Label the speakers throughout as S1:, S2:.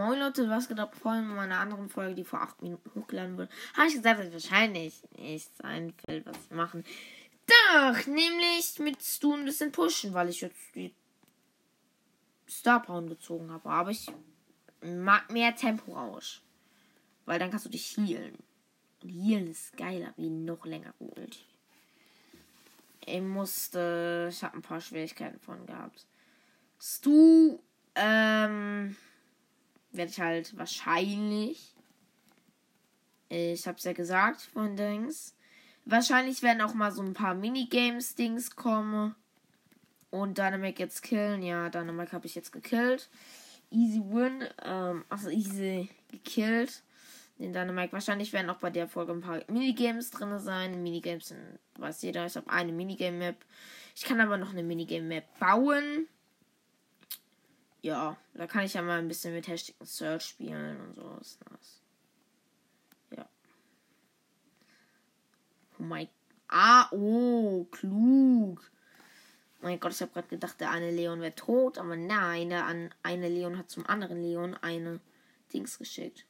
S1: Moin Leute, was geht ab? Vorhin in meiner anderen Folge, die vor 8 Minuten hochgeladen wurde, habe ich gesagt, dass wahrscheinlich nicht sein will, was wir machen. Doch, nämlich mit Stu ein bisschen pushen, weil ich jetzt die Star Power gezogen habe. Aber ich mag mehr Tempo-Rausch. Weil dann kannst du dich healen. Und healen ist geiler, wie noch länger Ulti. Ich musste, ich habe ein paar Schwierigkeiten von gehabt. Stu, ähm, werde ich halt wahrscheinlich, ich habe es ja gesagt von Dings, wahrscheinlich werden auch mal so ein paar Minigames-Dings kommen. Und Dynamic jetzt killen. Ja, Dynamic habe ich jetzt gekillt. Easy win. Ähm, also easy gekillt. Den Dynamic. Wahrscheinlich werden auch bei der Folge ein paar Minigames drin sein. Minigames sind, weiß jeder. Ich habe eine Minigame-Map. Ich kann aber noch eine Minigame-Map bauen ja, da kann ich ja mal ein bisschen mit Hashtag Search spielen und so. Ist nice. Ja. Oh mein Ah, oh, klug. Mein Gott, ich habe gerade gedacht, der eine Leon wäre tot, aber nein, der eine Leon hat zum anderen Leon eine Dings geschickt.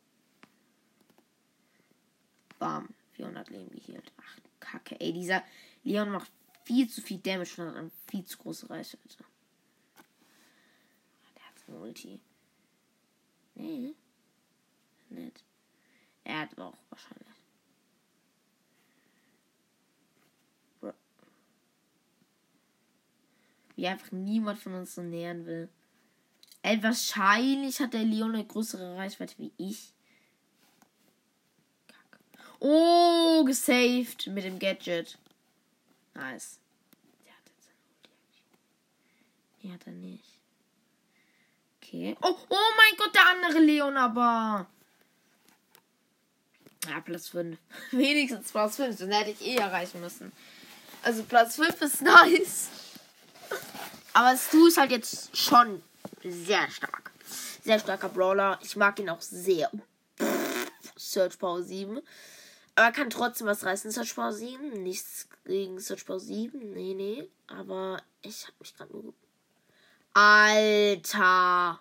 S1: Bam, 400 Leben geheilt. Ach, Kacke, ey, dieser Leon macht viel zu viel Damage und hat eine viel zu große Reichweite. Multi. Nee. Nicht. Er hat auch wahrscheinlich. Wie einfach niemand von uns so nähern will. Ey, wahrscheinlich hat der Leon eine größere Reichweite wie ich. Kack. Oh, gesaved mit dem Gadget. Nice. Der hat jetzt ein Ulti. Nee, hat er nicht. Okay. Oh, oh mein Gott, der andere Leon aber. Ja, Platz 5. Wenigstens Platz 5. Den hätte ich eh erreichen müssen. Also Platz 5 ist nice. Aber Stu ist halt jetzt schon sehr stark. Sehr starker Brawler. Ich mag ihn auch sehr. Search Power 7. Aber er kann trotzdem was reißen. Search Power 7. Nichts gegen Search Power 7. Nee, nee. Aber ich habe mich gerade nur Alter.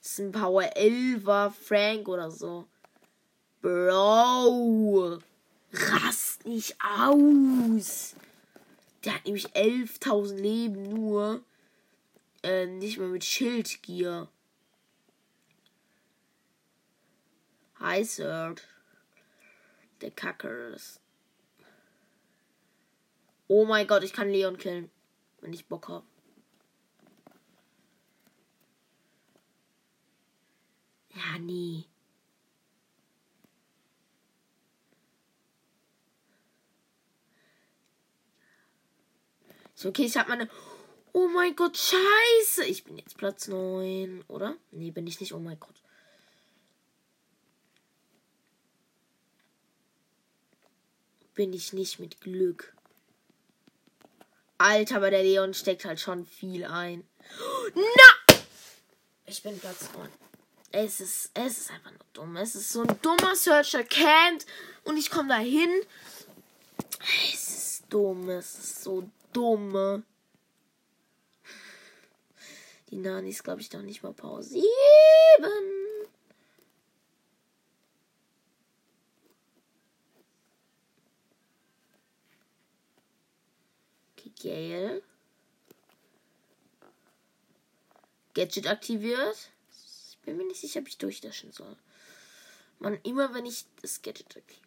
S1: Das ist ein Power 11er Frank oder so. Bro. Rast nicht aus. Der hat nämlich 11.000 Leben nur. Äh, nicht mal mit Schildgier. Hi, Sir. Der Kackers. Oh mein Gott, ich kann Leon killen. Wenn ich Bock habe. Ja, nee. So, okay, ich habe meine. Oh mein Gott, scheiße. Ich bin jetzt Platz 9, oder? Nee, bin ich nicht. Oh mein Gott. Bin ich nicht mit Glück. Alter, aber der Leon steckt halt schon viel ein. Na! Ich bin Platz 9. Es ist, es ist einfach nur dumm. Es ist so ein dummer Searcher kennt und ich komme da hin. Es ist dumm. Es ist so dumm. Die Nani ist, glaube ich, noch nicht mal 7. Okay, Gale. Gadget aktiviert. Bin mir nicht sicher, ob ich durchdashen soll. Man, immer wenn ich das Gadget aktiviere.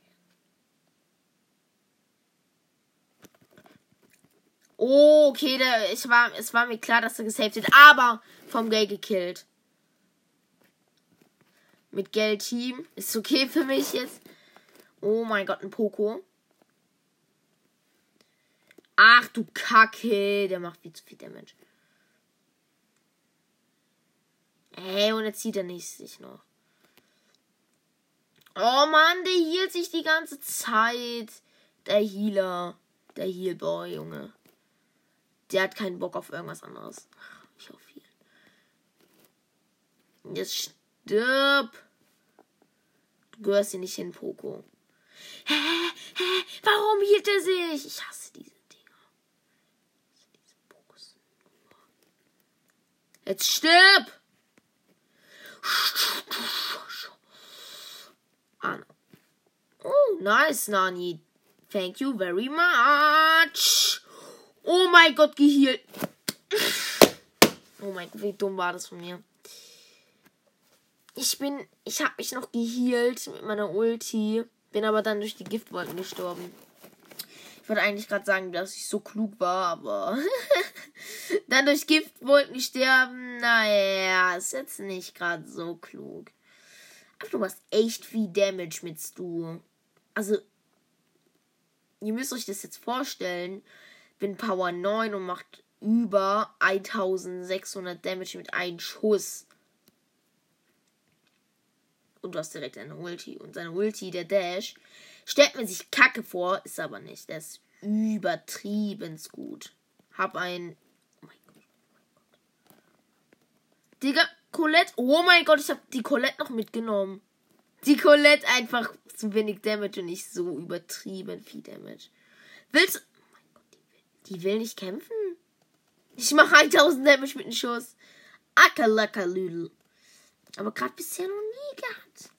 S1: Oh, okay, der, ich war, es war mir klar, dass er gesaved wird, aber vom Gay gekillt. Mit Geld Team. Ist okay für mich jetzt. Oh mein Gott, ein Poco. Ach du Kacke, der macht viel zu viel Damage. Hey, und jetzt zieht er nicht sich noch. Oh Mann, der hielt sich die ganze Zeit. Der Healer. Der Healboy, Junge. Der hat keinen Bock auf irgendwas anderes. Ich hoffe viel. Jetzt stirb. Du gehörst hier nicht hin, Poco. Hä? Hä? Warum hielt er sich? Ich hasse diese Dinger. Diese. Jetzt stirb! Oh, nice, Nani. Thank you very much. Oh mein Gott, gehielt. Oh mein Gott, wie dumm war das von mir. Ich bin, ich habe mich noch gehielt mit meiner Ulti, bin aber dann durch die Giftwolken gestorben. Ich wollte eigentlich gerade sagen, dass ich so klug war, aber dann durch Giftwolken sterben, naja, ist jetzt nicht gerade so klug. Aber du hast echt viel Damage mit Stu. Also, ihr müsst euch das jetzt vorstellen. Bin Power 9 und macht über 1600 Damage mit einem Schuss. Und du hast direkt eine Ulti. Und seine Ulti, der Dash, stellt man sich kacke vor, ist aber nicht. Der ist übertrieben gut. Hab ein. Oh mein Gott. Digga, Colette. Oh mein Gott, ich hab die Colette noch mitgenommen. Die Colette einfach zu wenig Damage und nicht so übertrieben viel Damage. Willst du. Oh mein Gott, die will, die will nicht kämpfen. Ich mache 1000 Damage mit dem Schuss. Ackerlackerlüdel. Aber gerade bisher noch nie gehabt.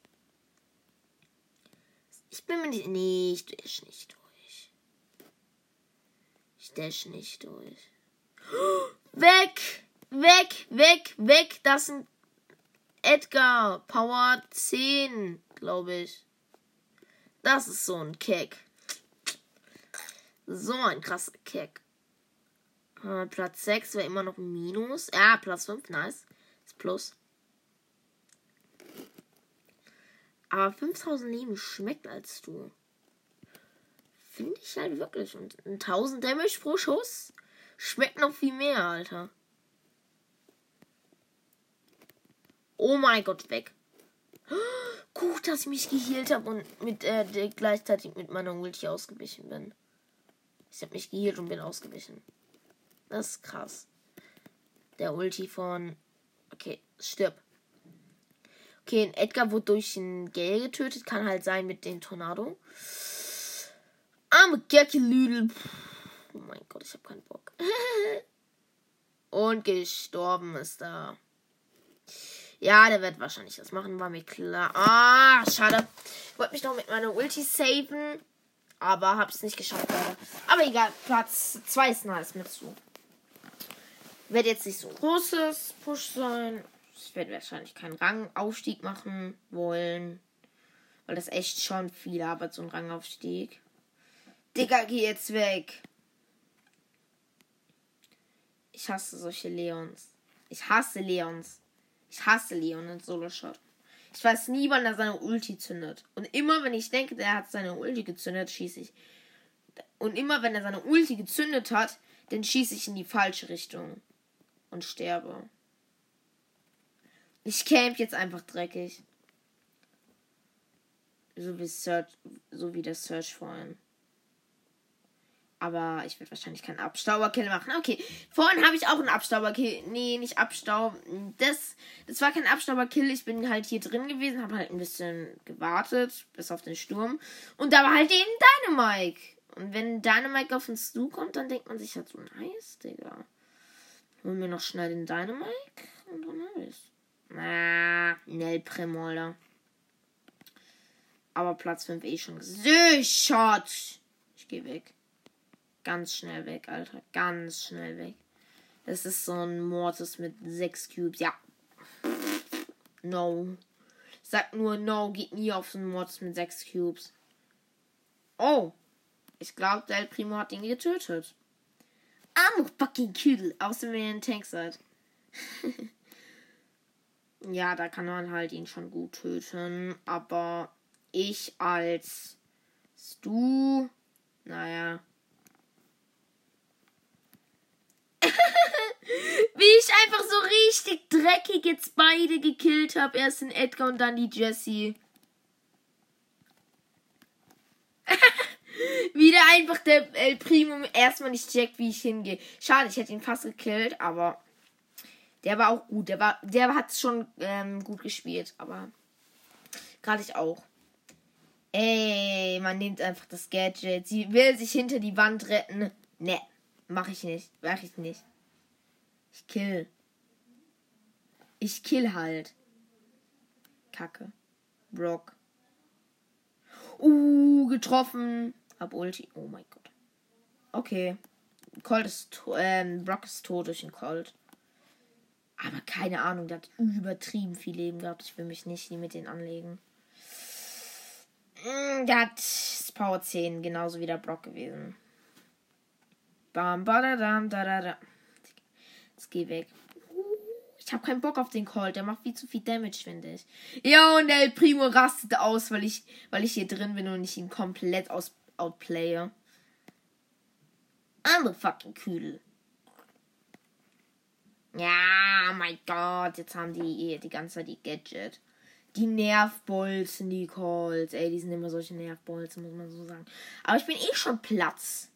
S1: Bin mir nicht. Nee, ich dash nicht durch. Ich dash nicht durch. Weg! Weg, weg, weg! Das sind Edgar. Power 10, glaube ich. Das ist so ein Kick. So ein krasser Kick. Äh, Platz 6 wäre immer noch Minus. Ja, Platz 5, nice. Ist Plus. Aber 5000 Leben schmeckt als du. Finde ich halt wirklich. Und 1000 Damage pro Schuss schmeckt noch viel mehr, Alter. Oh mein Gott, weg. Gut, dass ich mich geheilt habe und mit äh, gleichzeitig mit meiner Ulti ausgewichen bin. Ich habe mich geheilt und bin ausgewichen. Das ist krass. Der Ulti von. Okay, stirb. Okay, Edgar wurde durch ein Gale getötet. Kann halt sein mit dem Tornado. Arme Gerkelüdel. Oh mein Gott, ich habe keinen Bock. Und gestorben ist da. Ja, der wird wahrscheinlich das machen, war mir klar. Ah, schade. Ich wollte mich noch mit meiner Ulti saven. Aber hab's nicht geschafft, leider. Aber egal, Platz 2 ist nice mit zu. Wird jetzt nicht so großes Push sein. Ich werde wahrscheinlich keinen Rangaufstieg machen wollen. Weil das echt schon viel Arbeit, so ein Rangaufstieg. Digga, geh jetzt weg. Ich hasse solche Leons. Ich hasse Leons. Ich hasse Leon in Solo-Shot. Ich weiß nie, wann er seine Ulti zündet. Und immer, wenn ich denke, der hat seine Ulti gezündet, schieße ich. Und immer, wenn er seine Ulti gezündet hat, dann schieße ich in die falsche Richtung. Und sterbe. Ich camp jetzt einfach dreckig. So wie, Search, so wie der Search vorhin. Aber ich werde wahrscheinlich keinen Abstauberkill machen. Okay, vorhin habe ich auch einen Abstauberkill. Nee, nicht Abstauben. Das, das war kein Abstauberkill. Ich bin halt hier drin gewesen, habe halt ein bisschen gewartet, bis auf den Sturm. Und da war halt eben Dynamike. Und wenn Dynamike auf uns zukommt, dann denkt man sich halt so, nice, Digga. Holen wir noch schnell den Dynamike und dann habe ich's. Na, Nell Premolder. Aber Platz 5 eh schon gesichert. Ich gehe weg. Ganz schnell weg, Alter. Ganz schnell weg. Das ist so ein Mortis mit sechs Cubes. Ja. No. Sag nur no, geht nie auf so einen Mortis mit sechs Cubes. Oh. Ich glaube, der Primo hat ihn getötet. I'm a fucking kill. Außer wenn ihr ein Tank seid. ja, da kann man halt ihn schon gut töten. Aber ich als Stu. Naja. Wie ich einfach so richtig dreckig jetzt beide gekillt habe. Erst den Edgar und dann die Jessie. Wieder einfach der El Primo erstmal nicht checkt, wie ich hingehe. Schade, ich hätte ihn fast gekillt, aber der war auch gut. Der war, der hat schon ähm, gut gespielt, aber gerade ich auch. Ey, man nimmt einfach das Gadget. Sie will sich hinter die Wand retten. Ne, mach ich nicht. Mach ich nicht. Ich kill. Ich kill halt. Kacke. Brock. Uh, getroffen. Hab Ulti. Oh mein Gott. Okay. Colt ist ähm, Brock ist tot durch den Colt. Aber keine Ahnung, der hat übertrieben viel Leben gehabt. Ich will mich nicht mit denen anlegen. Mm, der hat Power 10, genauso wie der Brock gewesen. Bam, badadam, da, da, da. Jetzt geh weg. Ich habe keinen Bock auf den Colt. Der macht viel zu viel Damage, finde ich. Ja, und El Primo rastet aus, weil ich, weil ich hier drin bin und ich ihn komplett aus, outplaye. I'm a fucking Küdel. Ja, mein Gott. Jetzt haben die die ganze Zeit die Gadget. Die Nervbolzen, die Calls. Ey, die sind immer solche Nervbolzen, muss man so sagen. Aber ich bin eh schon Platz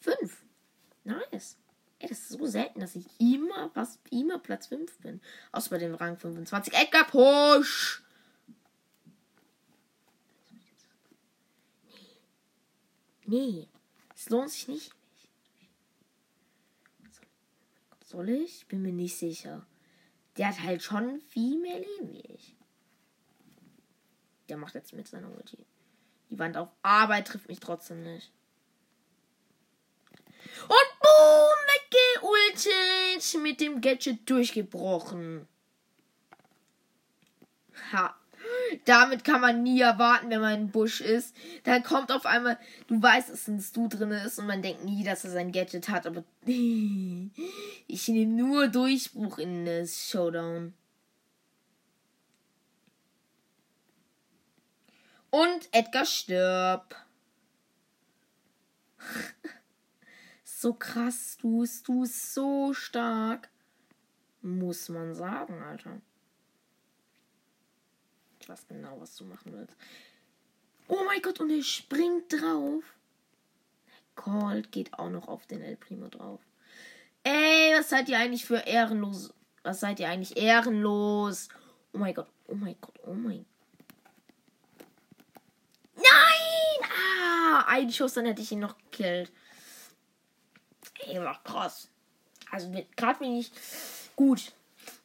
S1: 5. Nice. Ey, das ist so selten, dass ich immer, was, immer Platz 5 bin. Außer bei dem Rang 25. Edgar Push! Nee. Nee. Es lohnt sich nicht. Soll ich? Bin mir nicht sicher. Der hat halt schon viel mehr Leben wie ich. Der macht jetzt mit seiner Ulti. Die Wand auf Arbeit trifft mich trotzdem nicht. Und boom, weggeultet. Mit dem Gadget durchgebrochen. Ha. Damit kann man nie erwarten, wenn man im Busch ist. Dann kommt auf einmal, du weißt, dass ein Stu drin ist und man denkt nie, dass er sein Gadget hat, aber ich nehme nur Durchbruch in das Showdown. Und Edgar stirbt. so krass, du bist du so stark. Muss man sagen, Alter. Weiß genau, was du machen willst. Oh mein Gott, und er springt drauf. Colt geht auch noch auf den El Primo drauf. Ey, was seid ihr eigentlich für ehrenlos? Was seid ihr eigentlich ehrenlos? Oh mein Gott, oh mein Gott, oh mein. Nein! Ah, ein Schuss, dann hätte ich ihn noch gekillt. Ey, war krass. Also, gerade bin ich gut.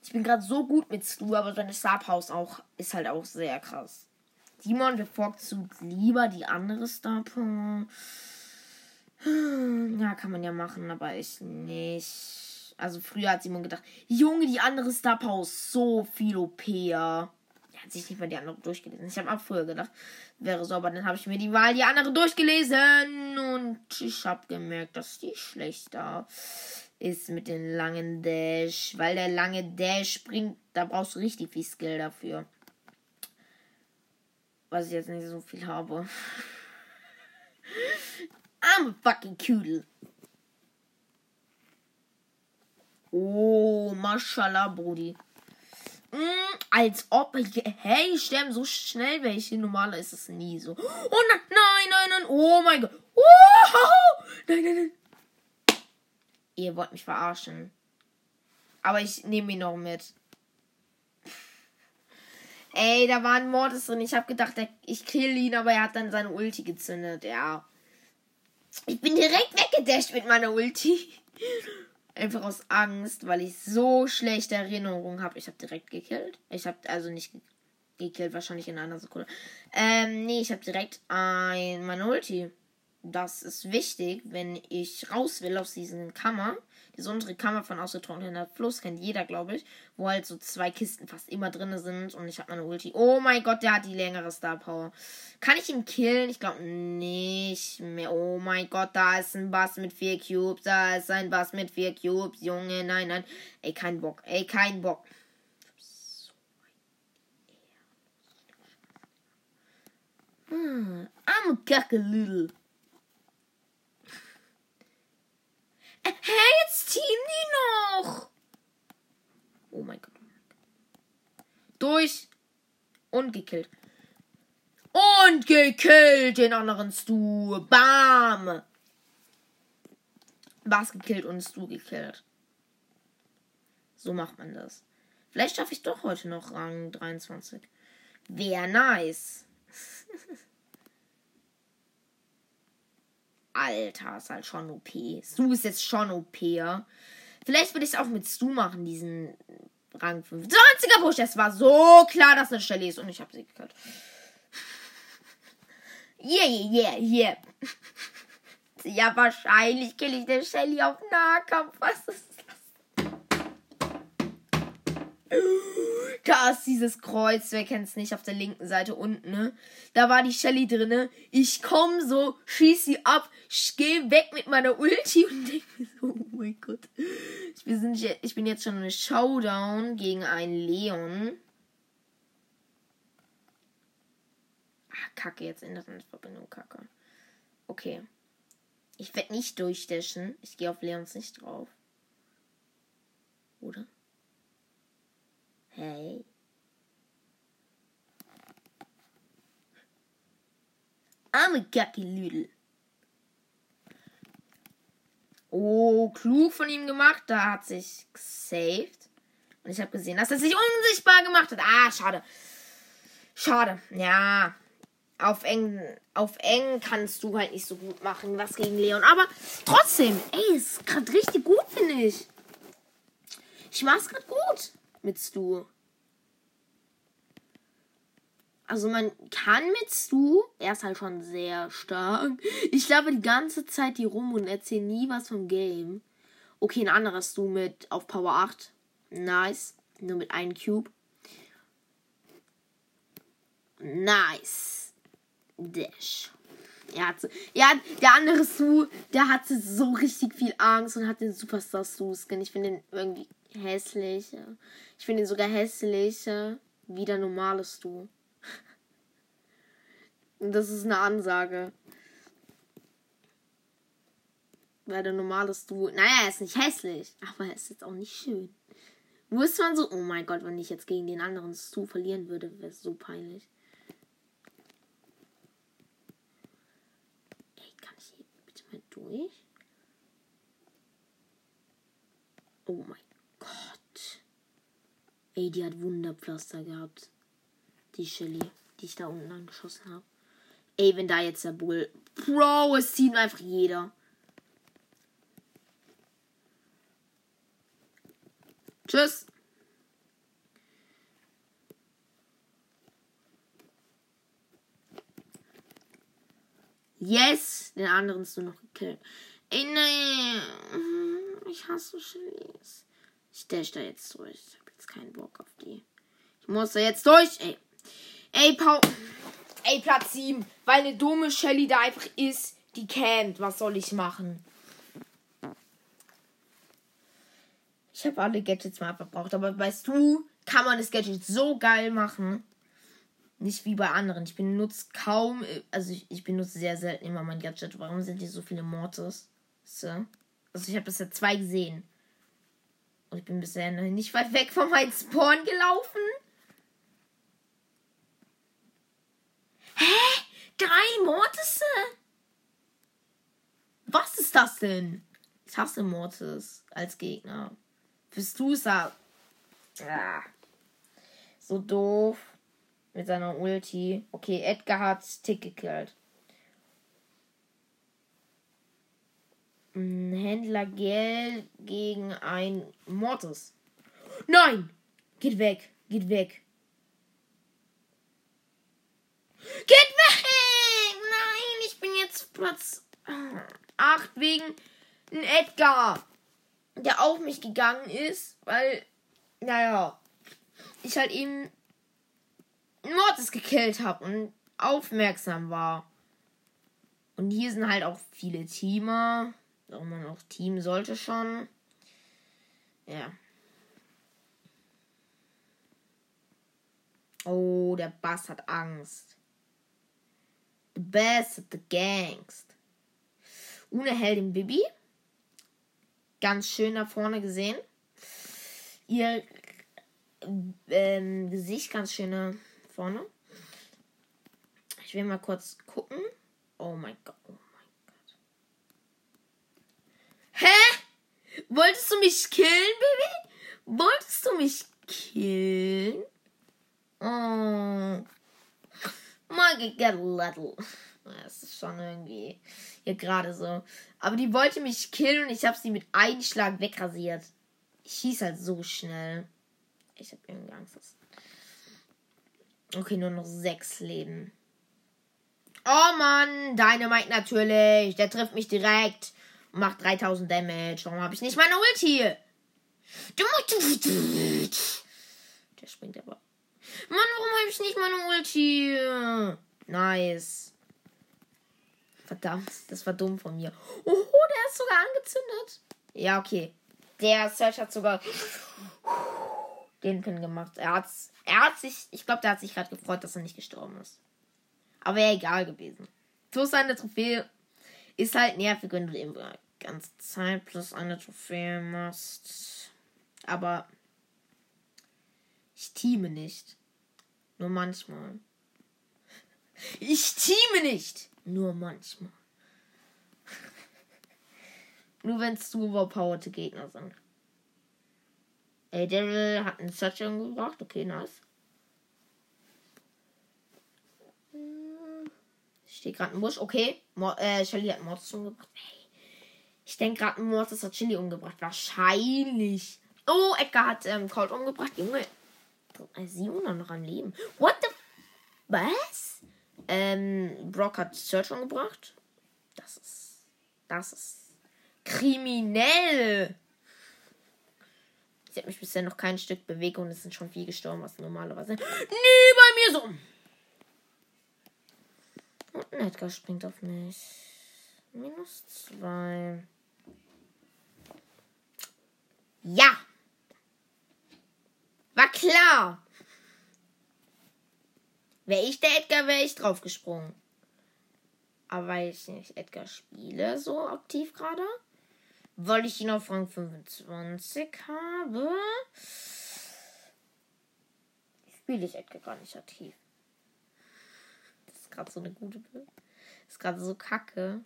S1: Ich bin gerade so gut mit Stu, aber seine Star Powers auch ist halt auch sehr krass. Simon bevorzugt lieber die andere Star Power. Ja, kann man ja machen, aber ich nicht. Also früher hat Simon gedacht, Junge, die andere Star Power ist so viel OPer. Er hat sich nicht mal die andere durchgelesen. Ich habe auch früher gedacht, wäre so, aber dann habe ich mir die Wahl die andere durchgelesen und ich habe gemerkt, dass die schlechter ist mit dem langen Dash. Weil der lange Dash bringt, da brauchst du richtig viel Skill dafür. Was ich jetzt nicht so viel habe. I'm a fucking Kudel. Oh, Mashallah, Brudi. Mm, als ob. Hey, sterben so schnell welche. Normaler ist es nie so. Oh nein, nein, nein, nein. Oh mein Gott. Oh, nein, nein, nein. Ihr wollt mich verarschen. Aber ich nehme ihn noch mit. Ey, da war ein Mordes drin. Ich habe gedacht, ich kill ihn, aber er hat dann seine Ulti gezündet. Ja. Ich bin direkt weggedasht mit meiner Ulti. Einfach aus Angst, weil ich so schlechte Erinnerungen habe. Ich habe direkt gekillt. Ich habe also nicht gekillt, wahrscheinlich in einer Sekunde. Ähm, nee, ich habe direkt ein, meine Ulti das ist wichtig, wenn ich raus will aus diesen Kammer. Diese untere Kammer von ausgetrockneter Fluss kennt jeder, glaube ich. Wo halt so zwei Kisten fast immer drin sind. Und ich habe meine Ulti. Oh mein Gott, der hat die längere Star Power. Kann ich ihn killen? Ich glaube nicht mehr. Oh mein Gott, da ist ein Bass mit vier Cubes. Da ist ein Bass mit vier Cubes. Junge, nein, nein. Ey, kein Bock. Ey, kein Bock. Hmm, I'm a cackaloo. Hey, jetzt teamen die noch. Oh mein Gott. Durch. Und gekillt. Und gekillt den anderen Stu. Bam. Was gekillt und Stu gekillt. So macht man das. Vielleicht schaffe ich doch heute noch Rang 23. Wäre nice. Alter, ist halt schon OP. Stu ist jetzt schon OP. Vielleicht würde ich es auch mit Stu machen, diesen Rang 25er Push. Es war so klar, dass eine Stelle ist und ich habe sie gekillt. Yeah, yeah, yeah. ja, wahrscheinlich kill ich den Shelly auf Nahkampf. Was ist Da ist dieses Kreuz, wer kennt es nicht, auf der linken Seite unten, ne? Da war die Shelly drinne. Ich komm so, schieß sie ab, ich geh weg mit meiner Ulti und denk mir so, oh mein Gott. Ich bin, ich bin jetzt schon eine Showdown gegen einen Leon. Ah, kacke, jetzt Internetverbindung, kacke. Okay. Ich werde nicht durchdaschen. Ich gehe auf Leons nicht drauf. Oder? Hey. Arme Gacki Lüdel. Oh, klug von ihm gemacht. Da hat sich gesaved. Und ich habe gesehen, dass er sich unsichtbar gemacht hat. Ah, schade. Schade. Ja. Auf eng, auf eng kannst du halt nicht so gut machen, was gegen Leon. Aber trotzdem, ey, ist gerade richtig gut, finde ich. Ich mach's gerade gut mit Stu. Also man kann mit Stu, er ist halt schon sehr stark. Ich glaube die ganze Zeit die rum und erzähle nie was vom Game. Okay, ein anderer Stu mit auf Power 8. Nice. Nur mit einem Cube. Nice. Dash. Er hat, ja, der andere Stu, der hatte so richtig viel Angst und hat den Superstar Stu-Skin. Ich finde den irgendwie hässlich. Ich finde ihn sogar hässlicher wie der normale Stu. Das ist eine Ansage. Weil der normale Stu. Naja, er ist nicht hässlich. Aber er ist jetzt auch nicht schön. Wusste man so, oh mein Gott, wenn ich jetzt gegen den anderen Stu verlieren würde, wäre es so peinlich. Ey, kann ich hier bitte mal durch? Oh mein Ey, die hat Wunderpflaster gehabt. Die Shelly, die ich da unten angeschossen habe. Ey, wenn da jetzt der Bull. Bro, es zieht einfach jeder. Tschüss. Yes, den anderen ist nur noch gekillt. Ey, nein. Ich hasse Chilis. Ich dash da jetzt durch jetzt keinen Bock auf die. Ich muss da jetzt durch, ey. Ey, Paul. Ey, Platz 7. Weil eine dumme Shelly da einfach ist, die kennt. Was soll ich machen? Ich habe alle Gadgets mal verbraucht, aber weißt du, kann man das Gadget so geil machen. Nicht wie bei anderen. Ich benutze kaum, also ich, ich benutze sehr selten immer mein Gadget. Warum sind hier so viele Mortis? So. Also ich habe bisher zwei gesehen. Und ich bin bisher nicht weit weg von meinem Spawn gelaufen. Hä? Drei Mortisse? Was ist das denn? Ich hasse Mortis als Gegner. Bist du es ja. So doof. Mit seiner Ulti. Okay, Edgar hat Tick gekillt. Händler Geld gegen ein Mortis. Nein! Geht weg! Geht weg! Geht weg! Jetzt Platz 8 wegen Edgar, der auf mich gegangen ist, weil, naja, ich halt eben Mortis gekillt habe und aufmerksam war. Und hier sind halt auch viele Teamer. Auch man auch Team sollte schon. Ja. Oh, der Bass hat Angst. The Bass hat the Gangst. Ohne Heldin Bibi. Ganz schön da vorne gesehen. Ihr ähm, Gesicht ganz schön da vorne. Ich will mal kurz gucken. Oh mein Gott. Wolltest du mich killen, Baby? Wolltest du mich killen? Oh. Maggie get a little. Das ist schon irgendwie hier gerade so. Aber die wollte mich killen und ich habe sie mit einem Schlag wegrasiert. Ich schieß halt so schnell. Ich habe irgendwie Angst. Okay, nur noch sechs Leben. Oh Mann, Dynamite natürlich. Der trifft mich direkt macht 3000 Damage. Warum habe ich nicht meine Ulti? Der springt aber. Mann, warum habe ich nicht meine Ulti? Nice. Verdammt, das war dumm von mir. Oh, der ist sogar angezündet. Ja, okay. Der Search hat sogar den Pin gemacht. Er, hat's, er hat sich, ich glaube, der hat sich gerade gefreut, dass er nicht gestorben ist. Aber wäre egal gewesen. Plus eine Trophäe ist halt nervig, wenn du die ganze Zeit plus eine Trophäe machst. Aber ich teame nicht. Nur manchmal. Ich teame nicht. Nur manchmal. Nur wenn es zu überpowerte Gegner sind. Ey, Daryl hat einen Search umgebracht. Okay, nice. Steht gerade ein Busch. Okay. Mo äh, Shelly hat Mortis umgebracht. Hey. Ich denke gerade, Mortis hat Chili umgebracht. Wahrscheinlich. Oh, Edgar hat ähm, Colt umgebracht. Junge. Noch am Leben. What the. Was? Ähm, Brock hat Search umgebracht. Das ist. Das ist. Kriminell. Ich habe mich bisher noch kein Stück bewegt und es sind schon viel gestorben, was normalerweise nie bei mir so. Und ein Edgar springt auf mich. Minus zwei. Ja! Klar! Wäre ich der Edgar, wäre ich draufgesprungen. Aber weil ich nicht Edgar spiele, so aktiv gerade, weil ich ihn auf Rang 25 habe, spiele ich Edgar gar nicht aktiv gerade so eine gute Bild. Ist gerade so kacke.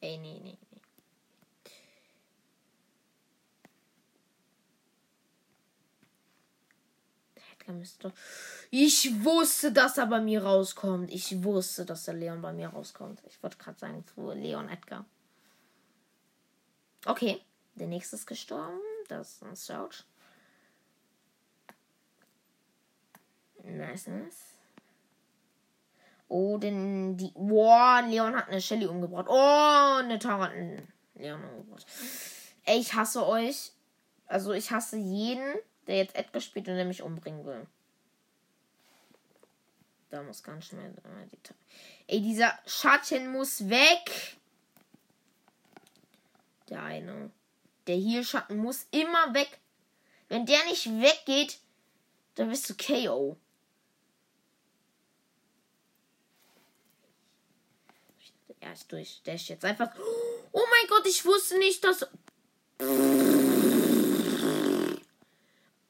S1: Ey, nee, nee, nee. Ich wusste, dass er bei mir rauskommt. Ich wusste, dass der Leon bei mir rauskommt. Ich wollte gerade sagen, zu Leon Edgar. Okay, der nächste ist gestorben. Das ist ein Search. Nice, nice. Oh, denn die. Boah, Leon hat eine Shelly umgebracht. Oh, eine Tara Leon umgebracht. Ey, ich hasse euch. Also, ich hasse jeden, der jetzt Edgar spielt und der mich umbringen will. Da muss ganz schnell. Ey, dieser Schatten muss weg. Der eine. Der hier Schatten muss immer weg. Wenn der nicht weggeht, dann bist du KO. Er ist durch. Der ist jetzt einfach. Oh mein Gott, ich wusste nicht, dass.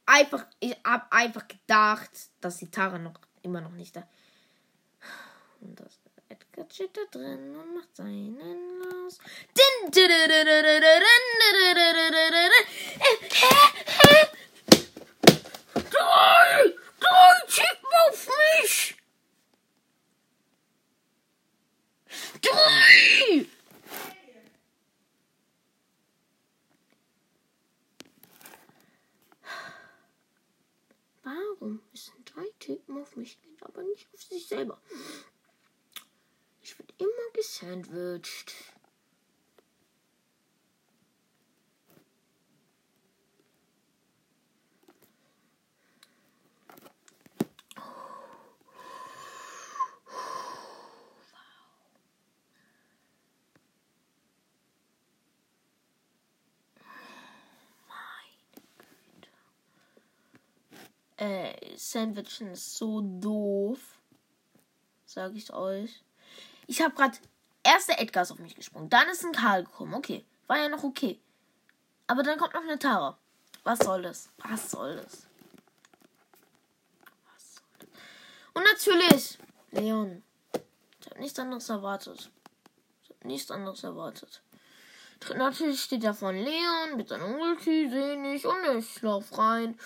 S1: Einfach, ich hab einfach gedacht, dass die Tara noch immer noch nicht da. Und das Edgar steht da drin und macht seinen los. Drei Typen auf mich! Drei! Warum müssen drei Typen auf mich gehen, aber nicht auf sich selber? Ich werde immer gesandwiched. äh, Sandwichen ist so doof. Sag ich euch. Ich habe gerade. Erster Edgar ist auf mich gesprungen. Dann ist ein Karl gekommen. Okay. War ja noch okay. Aber dann kommt noch eine Tara. Was soll das? Was soll das? Was soll das? Und natürlich, Leon. Ich habe nichts anderes erwartet. Ich habe nichts anderes erwartet. Natürlich steht da von Leon mit seiner Ulti, sehe ich und ich lauf rein.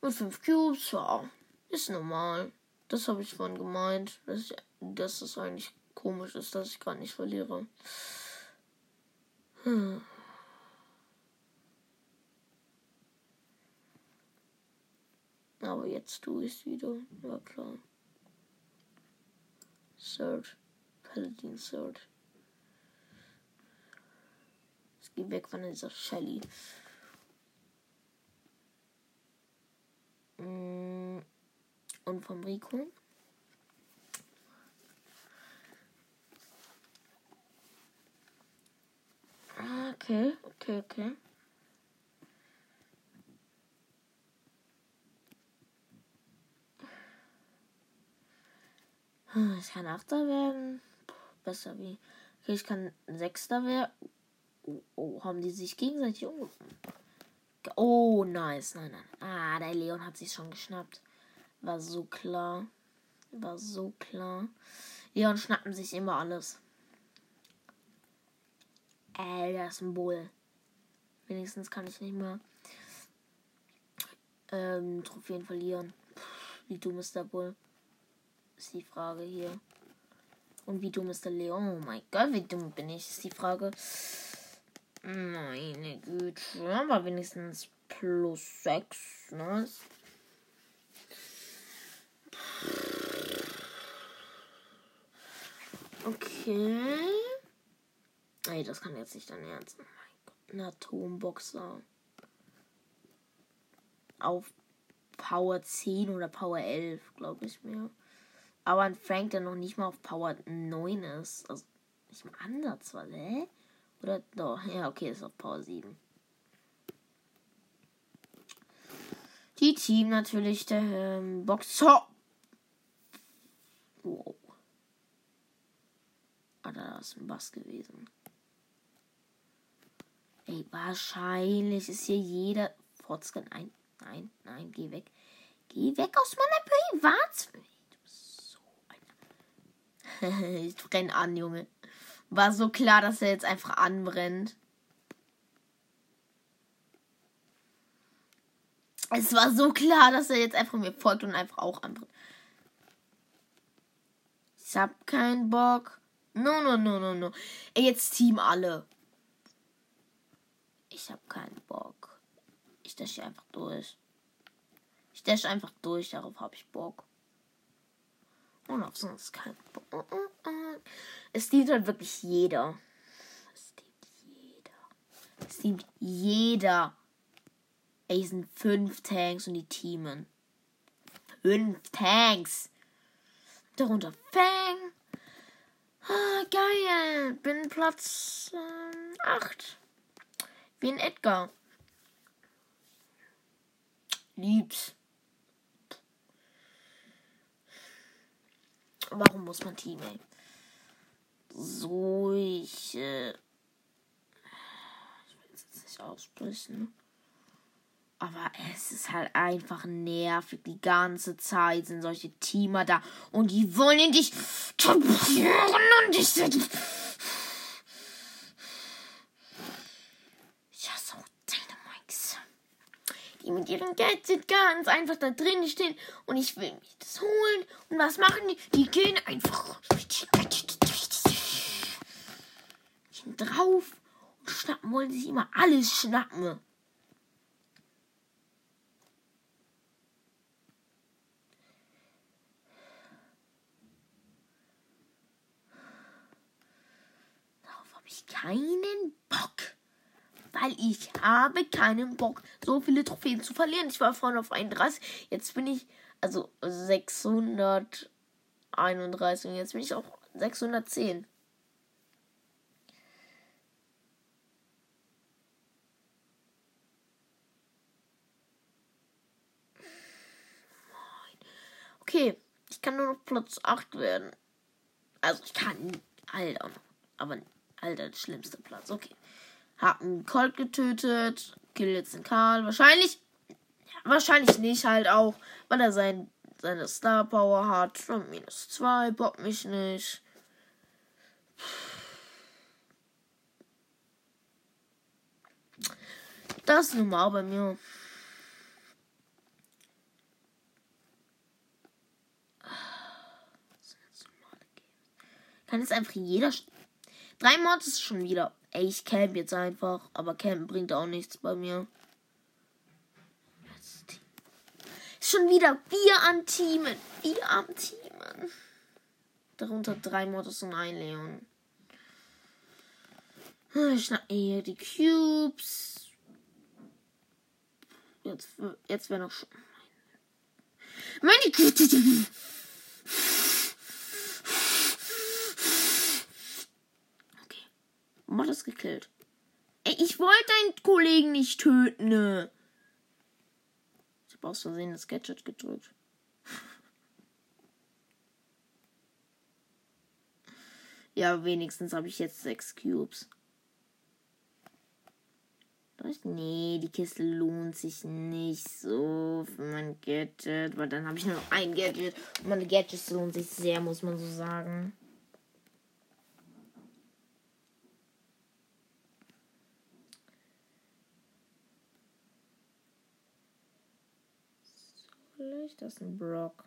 S1: Und 5 Cubes, ja, ist normal. Das habe ich vorhin gemeint, dass, ich, dass es eigentlich komisch ist, dass ich gerade nicht verliere. Hm. Aber jetzt tue ich es wieder. Ja, klar. Third. Paladin Third. Ich geh weg von dieser Shelly. Mm, und vom Rico. Ah, okay, okay, okay. Hm, ich kann Achter werden. Besser wie. Okay, ich kann Sechster werden. Oh, oh, haben die sich gegenseitig umgebracht? Oh, nice. Nein, nein. Ah, der Leon hat sich schon geschnappt. War so klar. War so klar. Leon schnappen sich immer alles. Ey, das ist ein Bull. Wenigstens kann ich nicht mehr ähm, Trophäen verlieren. Puh, wie dumm ist der Bull? Ist die Frage hier. Und wie dumm ist der Leon? Oh mein Gott, wie dumm bin ich? Ist die Frage. Meine Güte. Aber wenigstens plus 6. Ne? Okay. Ey, das kann jetzt nicht dein Ernst. Oh mein Gott. Ein Atomboxer. Auf Power 10 oder Power 11, glaube ich mir. Aber ein Frank, der noch nicht mal auf Power 9 ist. Also nicht mal anders, was, hä? Oder doch, ja, okay, ist auf Power 7. Die Team natürlich, der ähm, Boxer. Wow. Ah, da ist ein Bass gewesen. Ey, wahrscheinlich ist hier jeder. Fotzgen, nein, nein, nein, geh weg. Geh weg aus meiner Privatsphäre. Du bist so einer. ich brenn an, Junge. War so klar, dass er jetzt einfach anbrennt. Es war so klar, dass er jetzt einfach mir folgt und einfach auch anbrennt. Ich hab keinen Bock. No, no, no, no, no. Ey, jetzt Team alle. Ich hab keinen Bock. Ich dash einfach durch. Ich dash einfach durch, darauf hab ich Bock. Und auf sonst keinen Bock. Es dient halt wirklich jeder. Es dient jeder. Es dient jeder. Ey, es sind fünf Tanks und die Teamen. Fünf Tanks. Darunter Fang. Ah, geil. Bin Platz 8. Ähm, Wie ein Edgar. Lieb's. Warum muss man Team, ey? So, ich. Will jetzt nicht aussprechen. Aber es ist halt einfach nervig. Die ganze Zeit sind solche Teamer da. Und die wollen dich tapieren und ich. Ich hasse. Die mit Geld sind ganz einfach da drin stehen. Und ich will mich das holen. Und was machen die? Die gehen einfach drauf und schnappen wollen sich immer alles schnappen. Keinen Bock. Weil ich habe keinen Bock, so viele Trophäen zu verlieren. Ich war vorhin auf 31. Jetzt bin ich, also 631 und jetzt bin ich auf 610. Okay, ich kann nur noch Platz 8 werden. Also ich kann, Alter, aber Alter, der schlimmste Platz. Okay. Hab einen Colt getötet. Kill jetzt den Karl. Wahrscheinlich. Wahrscheinlich nicht halt auch, weil er sein, seine Star Power hat. Und minus 2. Bock mich nicht. Das ist normal bei mir. Kann jetzt einfach jeder Drei Mods ist schon wieder. Ey, ich camp jetzt einfach. Aber campen bringt auch nichts bei mir. Ist schon wieder wir an Teamen. Wir am Teamen. Darunter drei Mortis und ein Leon. Ah, ich schnapp hier die Cubes. Jetzt, jetzt wäre noch schon. Meine Güte. Mod ist gekillt. Ey, ich wollte deinen Kollegen nicht töten. Ne? Ich habe aus Versehen das Gadget gedrückt. Ja, wenigstens habe ich jetzt sechs Cubes. Nee, die Kiste lohnt sich nicht so für mein Gadget, weil dann habe ich nur noch ein Gadget. Und meine Gadgets lohnen sich sehr, muss man so sagen. Ich? Das ist ein Brock.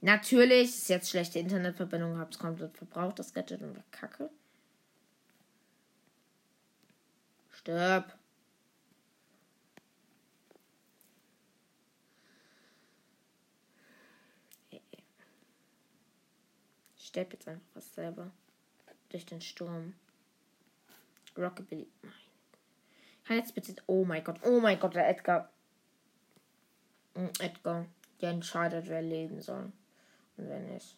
S1: Natürlich ist jetzt schlechte Internetverbindung, hab's komplett verbraucht, das Gadget und Kacke. Stirb. Ich sterbe jetzt einfach was selber. Durch den Sturm. Rockabilly. Nein. Jetzt bitte. Oh mein Gott. Oh mein Gott, der Edgar. Hm, Edgar. Der entscheidet, wer leben soll. Und wer nicht.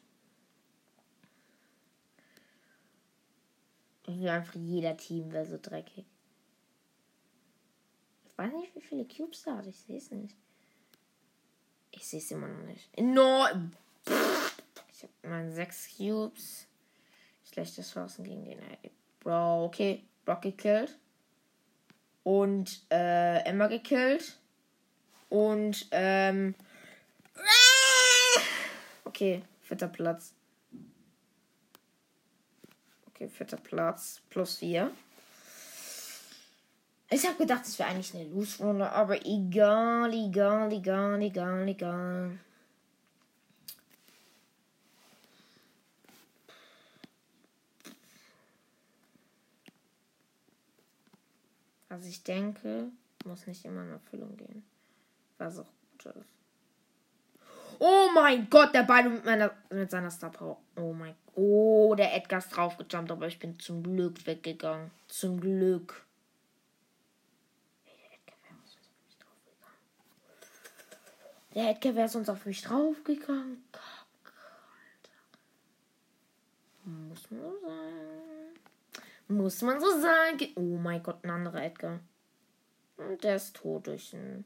S1: Irgendwie einfach jeder Team wäre so dreckig weiß nicht, wie viele Cubes da hat. Ich sehe es nicht. Ich sehe es immer noch nicht. No! Ich habe meine sechs Cubes. Schlechte Chancen gegen den. Bro, okay. Brock gekillt. Und äh, Emma gekillt. Und ähm. Okay, vierter Platz. Okay, vierter Platz. Plus vier. Ich habe gedacht, es wäre eigentlich eine Lose-Runde, aber egal, egal, egal, egal, egal. Also ich denke, muss nicht immer in Erfüllung gehen. Was auch gut ist. Oh mein Gott, der Ball mit, meiner, mit seiner Star Power. Oh mein Gott. Oh, der Edgar ist draufgejumpt, aber ich bin zum Glück weggegangen. Zum Glück. Der Edgar wäre sonst auf mich draufgegangen. Muss man so sagen. Muss man so sagen. Oh mein Gott, ein anderer Edgar. Und der ist tot durch einen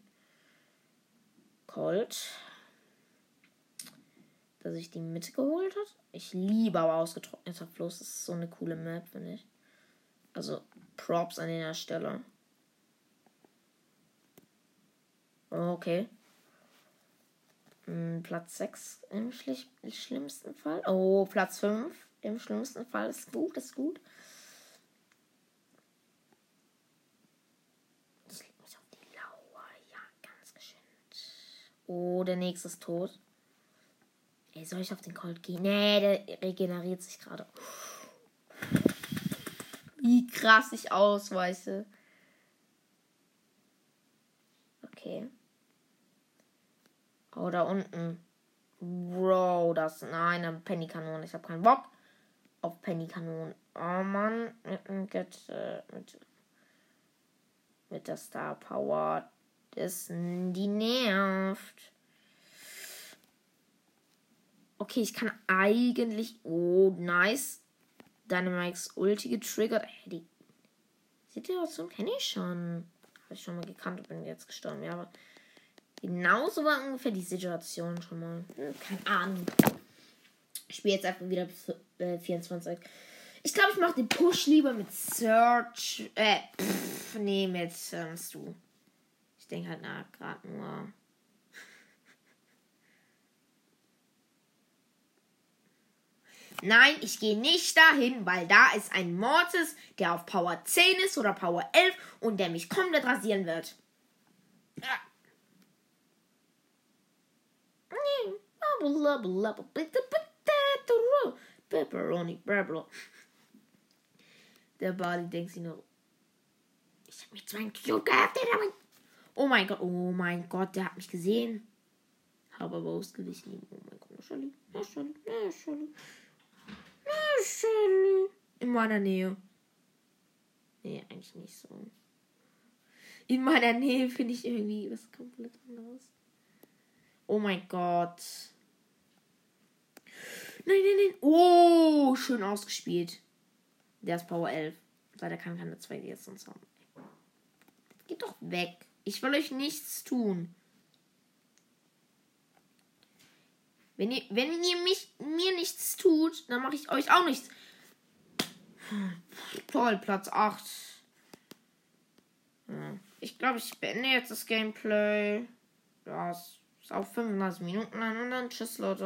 S1: Colt. Der sich die Mitte geholt hat. Ich liebe aber ausgetrockneter Fluss. Das ist so eine coole Map, finde ich. Also Props an der Stelle. Okay. Hm, Platz 6 im schlimmsten Fall. Oh, Platz 5 im schlimmsten Fall ist gut, ist gut. Ich leg mich auf die Lauer. Ja, ganz geschwind. Oh, der nächste ist tot. Ey, soll ich auf den Colt gehen? Nee, der regeneriert sich gerade. Wie krass ich ausweiche. Okay. Oh, da unten. Bro, das ist eine Penny-Kanone. Ich habe keinen Bock auf Penny-Kanonen. Oh Mann, mit mit, mit der Star Power. Das, die nervt. Okay, ich kann eigentlich. Oh, nice. Dynamax Ulti getriggert. Hey, die Situation kenne ich schon. Habe ich schon mal gekannt und bin jetzt gestorben. Ja, aber Genauso war ungefähr die Situation schon mal. Hm, keine Ahnung. Ich spiele jetzt einfach wieder bis äh, 24. Ich glaube, ich mache den Push lieber mit Search. Äh, pff, nee, mit ähm, Stu. Denke halt gerade nur. Nein, ich gehe nicht dahin, weil da ist ein Mortis, der auf Power 10 ist oder Power 11 und der mich komplett rasieren wird. Ja. Pepperoni, Pepperoni. Der Bali denkt sich nur, ich hab mich zwar ein Kilo gehabt, Oh mein Gott, oh mein Gott, der hat mich gesehen. Habe aber ausgeglichen. Oh mein Gott, Shelly. Shelly. Shelly. Shelly. In meiner Nähe. Nee, eigentlich nicht so. In meiner Nähe finde ich irgendwie was komplett anderes. Oh mein Gott. Nein, nein, nein. Oh, schön ausgespielt. Der ist Power 11. Leider kann keine 2 jetzt sonst haben. Geht doch weg. Ich will euch nichts tun. Wenn ihr, wenn ihr mich, mir nichts tut, dann mache ich euch auch nichts. Toll, Platz 8. Ich glaube, ich beende jetzt das Gameplay. Ja, es ist auf 35 Minuten lang und dann tschüss, Leute.